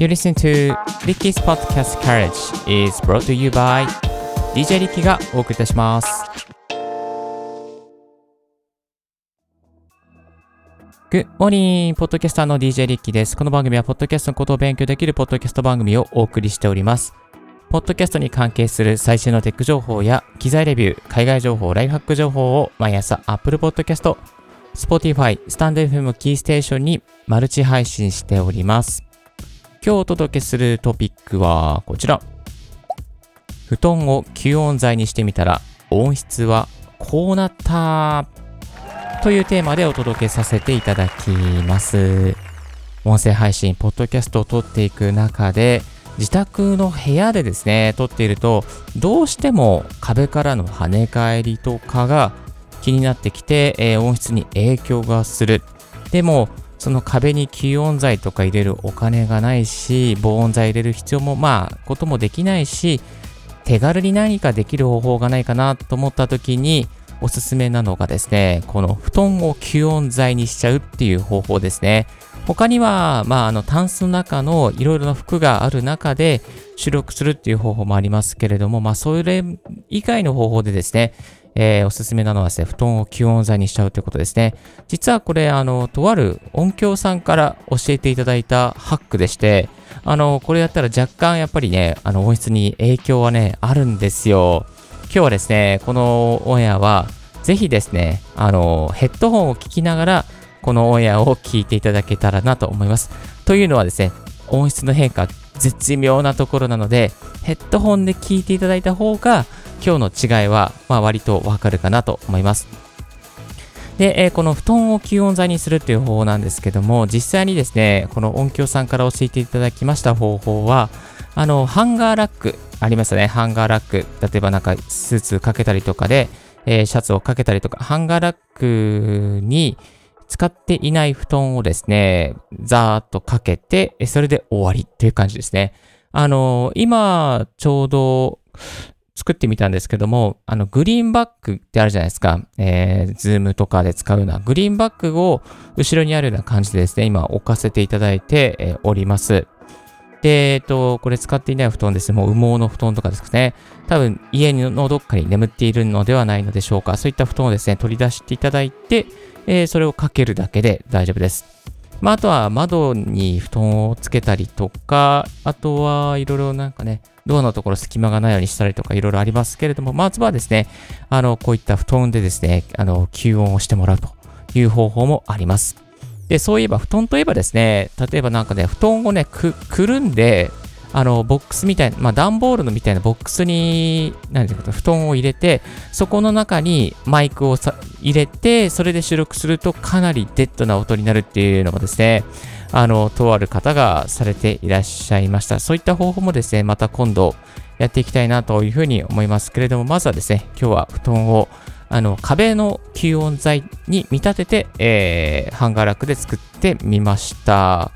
You listen to Ricky's Podcast Carriage is brought to you by DJ リッキーがお送りいたします。Good morning! ポッドキャスターの DJ リッキーです。この番組は、ポッドキャストのことを勉強できるポッドキャスト番組をお送りしております。ポッドキャストに関係する最新のテック情報や機材レビュー、海外情報、ライフハック情報を毎朝 Apple Podcast、Spotify、スタンド FM キーステーションにマルチ配信しております。今日お届けするトピックはこちら。布団を吸音材にしてみたら音質はこうなったというテーマでお届けさせていただきます。音声配信、ポッドキャストを撮っていく中で自宅の部屋でですね、撮っているとどうしても壁からの跳ね返りとかが気になってきて、えー、音質に影響がする。でもその壁に吸音材とか入れるお金がないし、防音材入れる必要も、まあ、こともできないし、手軽に何かできる方法がないかなと思った時に、おすすめなのがですね、この布団を吸音材にしちゃうっていう方法ですね。他には、まあ、あの、タンスの中のいろいろな服がある中で収録するっていう方法もありますけれども、まあ、それ以外の方法でですね、えー、おすすめなのはですね、布団を吸音材にしちゃうということですね。実はこれ、あの、とある音響さんから教えていただいたハックでして、あの、これやったら若干やっぱりね、あの、音質に影響はね、あるんですよ。今日はですね、このオンエアは、ぜひですね、あの、ヘッドホンを聞きながら、このオンエアを聞いていただけたらなと思います。というのはですね、音質の変化、絶妙なところなので、ヘッドホンで聞いていただいた方が、今日の違いは、まあ、割とわかるかなと思います。で、えー、この布団を吸音材にするっていう方法なんですけども、実際にですね、この音響さんから教えていただきました方法は、あの、ハンガーラック、ありますよね、ハンガーラック。例えばなんかスーツかけたりとかで、えー、シャツをかけたりとか、ハンガーラックに使っていない布団をですね、ザーッとかけて、それで終わりっていう感じですね。あの、今、ちょうど、作ってみたんですけども、あの、グリーンバックってあるじゃないですか。えー、ズームとかで使うようなグリーンバックを後ろにあるような感じでですね、今置かせていただいて、えー、おります。で、えっと、これ使っていない布団ですね。もう羽毛の布団とかですね。多分家のどっかに眠っているのではないのでしょうか。そういった布団をですね、取り出していただいて、えー、それをかけるだけで大丈夫です。まあ、あとは窓に布団をつけたりとか、あとはいろいろなんかね、ドアのところ隙間がないようにしたりとかいろいろありますけれども、まずはですね、あの、こういった布団でですね、あの、吸音をしてもらうという方法もあります。で、そういえば布団といえばですね、例えばなんかね、布団をね、く、くるんで、あの、ボックスみたいな、まあ、段ボールのみたいなボックスに、何ていうか、布団を入れて、そこの中にマイクをさ入れて、それで収録するとかなりデッドな音になるっていうのもですね、あの、とある方がされていらっしゃいました。そういった方法もですね、また今度やっていきたいなというふうに思いますけれども、まずはですね、今日は布団をあの壁の吸音材に見立てて、えー、ハンガーラックで作ってみました。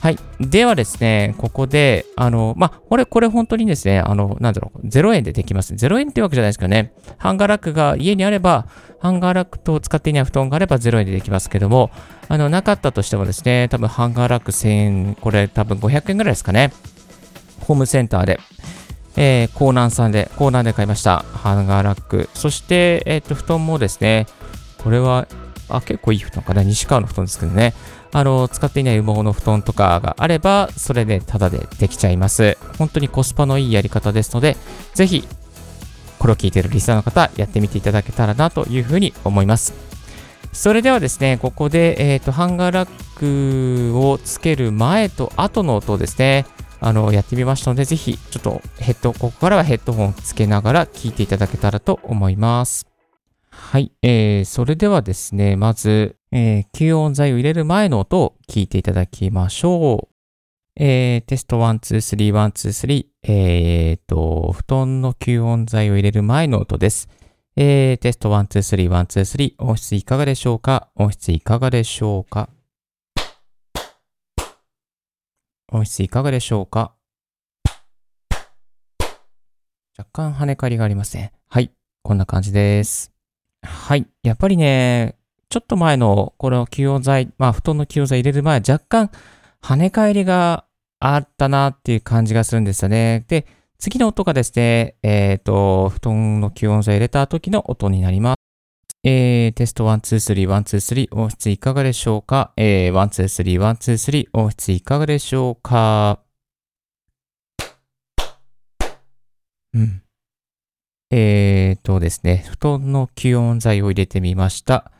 はい。ではですね、ここで、あの、まあ、これ、これ本当にですね、あの、なんだろう、0円でできます。0円ってわけじゃないですかね。ハンガーラックが家にあれば、ハンガーラックと使っていない布団があれば0円でできますけども、あの、なかったとしてもですね、多分ハンガーラック1000円、これ多分500円ぐらいですかね。ホームセンターで。えー、コーナンさんで、コーナーで買いました。ハンガーラック。そして、えっ、と、布団もですね、これは、あ、結構いい布団かな。西川の布団ですけどね。あの、使っていない羽毛の布団とかがあれば、それでタダでできちゃいます。本当にコスパのいいやり方ですので、ぜひ、これを聞いているリスナーの方、やってみていただけたらなというふうに思います。それではですね、ここで、えっ、ー、と、ハンガーラックをつける前と後の音ですね、あの、やってみましたので、ぜひ、ちょっとヘッド、ここからはヘッドホンつけながら聞いていただけたらと思います。はい、えー、それではですね、まず、えー、吸音材を入れる前の音を聞いていただきましょう。えー、テスト1、2、3、1、2、3、えーと、布団の吸音材を入れる前の音です。えー、テスト1、2、3、1、2、3、音質いかがでしょうか？音質いかがでしょうか？音質いかがでしょうか？若干跳ね返りがありますね。はい。こんな感じです。はい。やっぱりね、ちょっと前のこの吸音材、まあ布団の吸音材入れる前、若干跳ね返りがあったなっていう感じがするんですよね。で、次の音がですね、えっ、ー、と、布団の吸音材入れた時の音になります。えー、テスト1、2、3、1、2、3、音質いかがでしょうか？えー、1、2、3、1、2、3、音質いかがでしょうか？うん。えーとですね、布団の吸音材を入れてみました。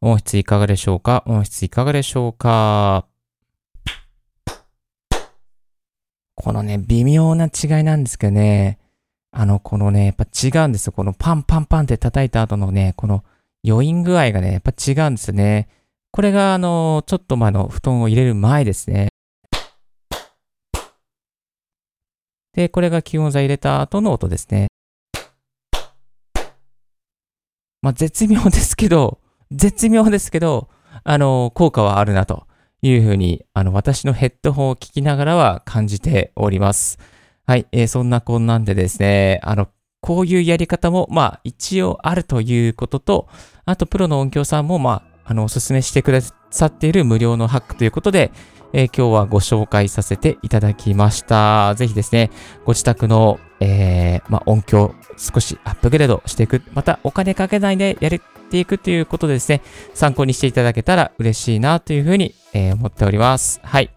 音質いかがでしょうか？音質いかがでしょうか？このね、微妙な違いなんですけどね、あの、このね、やっぱ違うんですよ。このパンパンパンって叩いた後のね、この余韻具合がね、やっぱ違うんですよね。これが、あの、ちょっと前の布団を入れる前ですね。で、これが気温材入れた後の音ですね。まあ、絶妙ですけど、絶妙ですけど、あの、効果はあるなと。いうふうに、あの、私のヘッドホンを聞きながらは感じております。はい、えー、そんなこんなんでですね、あの、こういうやり方も、まあ、一応あるということと、あと、プロの音響さんも、まあ、あの、おすすめしてくださっている無料のハックということで、えー、今日はご紹介させていただきました。ぜひですね、ご自宅の、えー、まあ、音響少しアップグレードしていく。また、お金かけないでやるっていくということでですね、参考にしていただけたら嬉しいなというふうに、えー、思っております。はい。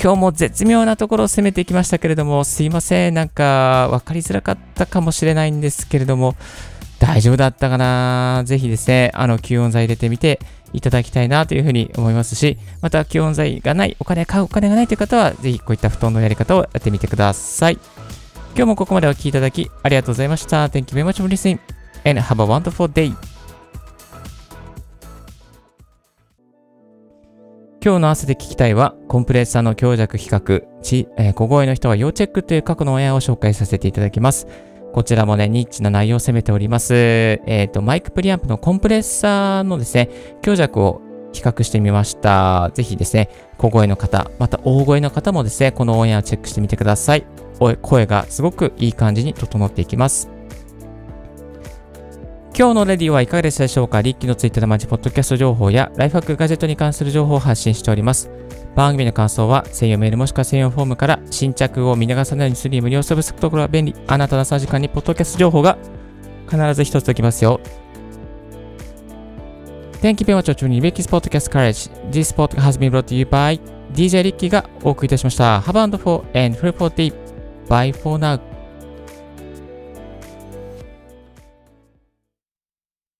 今日も絶妙なところを攻めていきましたけれども、すいません。なんか、わかりづらかったかもしれないんですけれども、大丈夫だったかな？ぜひですね、あの、吸音材入れてみていただきたいなというふうに思いますし、また、吸音材がない、お金買うお金がないという方は、ぜひこういった布団のやり方をやってみてください。今日もここまでお聴きいただきありがとうございました。Thank you very much for listening and have a wonderful day. 今日の汗で聞きたいは、コンプレッサーの強弱比較、ちえー、小声の人は要チェックという過去の親を紹介させていただきます。こちらもね、ニッチな内容を攻めております。えっ、ー、と、マイクプリアンプのコンプレッサーのですね、強弱を比較してみました。ぜひですね、小声の方、また大声の方もですね、このオンエアをチェックしてみてください。声がすごくいい感じに整っていきます。今日のレディはいかがでしたでしょうか？リッキーのツイッターでマジポッドキャスト情報やライフハックガジェットに関する情報を発信しております。番組の感想は専用メールもしくは専用フォームから新着を見逃さないようにする無料サブスクところは便利。あなたの3時間にポッドキャスト情報が必ず一つおきますよ。Thank you very much for tuning in Ricky's Podcast Courage. This podcast has been brought to you by DJ Ricky がお送りいたしました。Have a wonderful and free for day. Bye for now.